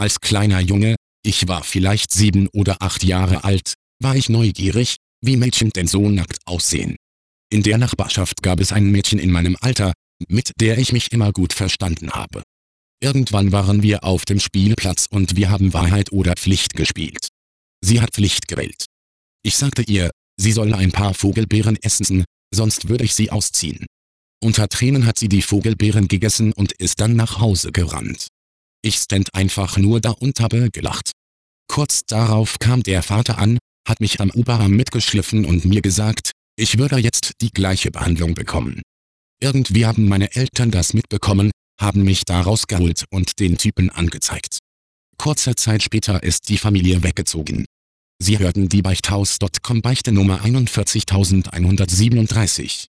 Als kleiner Junge, ich war vielleicht sieben oder acht Jahre alt, war ich neugierig, wie Mädchen denn so nackt aussehen. In der Nachbarschaft gab es ein Mädchen in meinem Alter, mit der ich mich immer gut verstanden habe. Irgendwann waren wir auf dem Spielplatz und wir haben Wahrheit oder Pflicht gespielt. Sie hat Pflicht gewählt. Ich sagte ihr, sie solle ein paar Vogelbeeren essen, sonst würde ich sie ausziehen. Unter Tränen hat sie die Vogelbeeren gegessen und ist dann nach Hause gerannt. Ich stand einfach nur da und habe gelacht. Kurz darauf kam der Vater an, hat mich am Oberarm mitgeschliffen und mir gesagt, ich würde jetzt die gleiche Behandlung bekommen. Irgendwie haben meine Eltern das mitbekommen, haben mich da rausgeholt und den Typen angezeigt. Kurze Zeit später ist die Familie weggezogen. Sie hörten die Beichthaus.com Beichte Nummer 41137.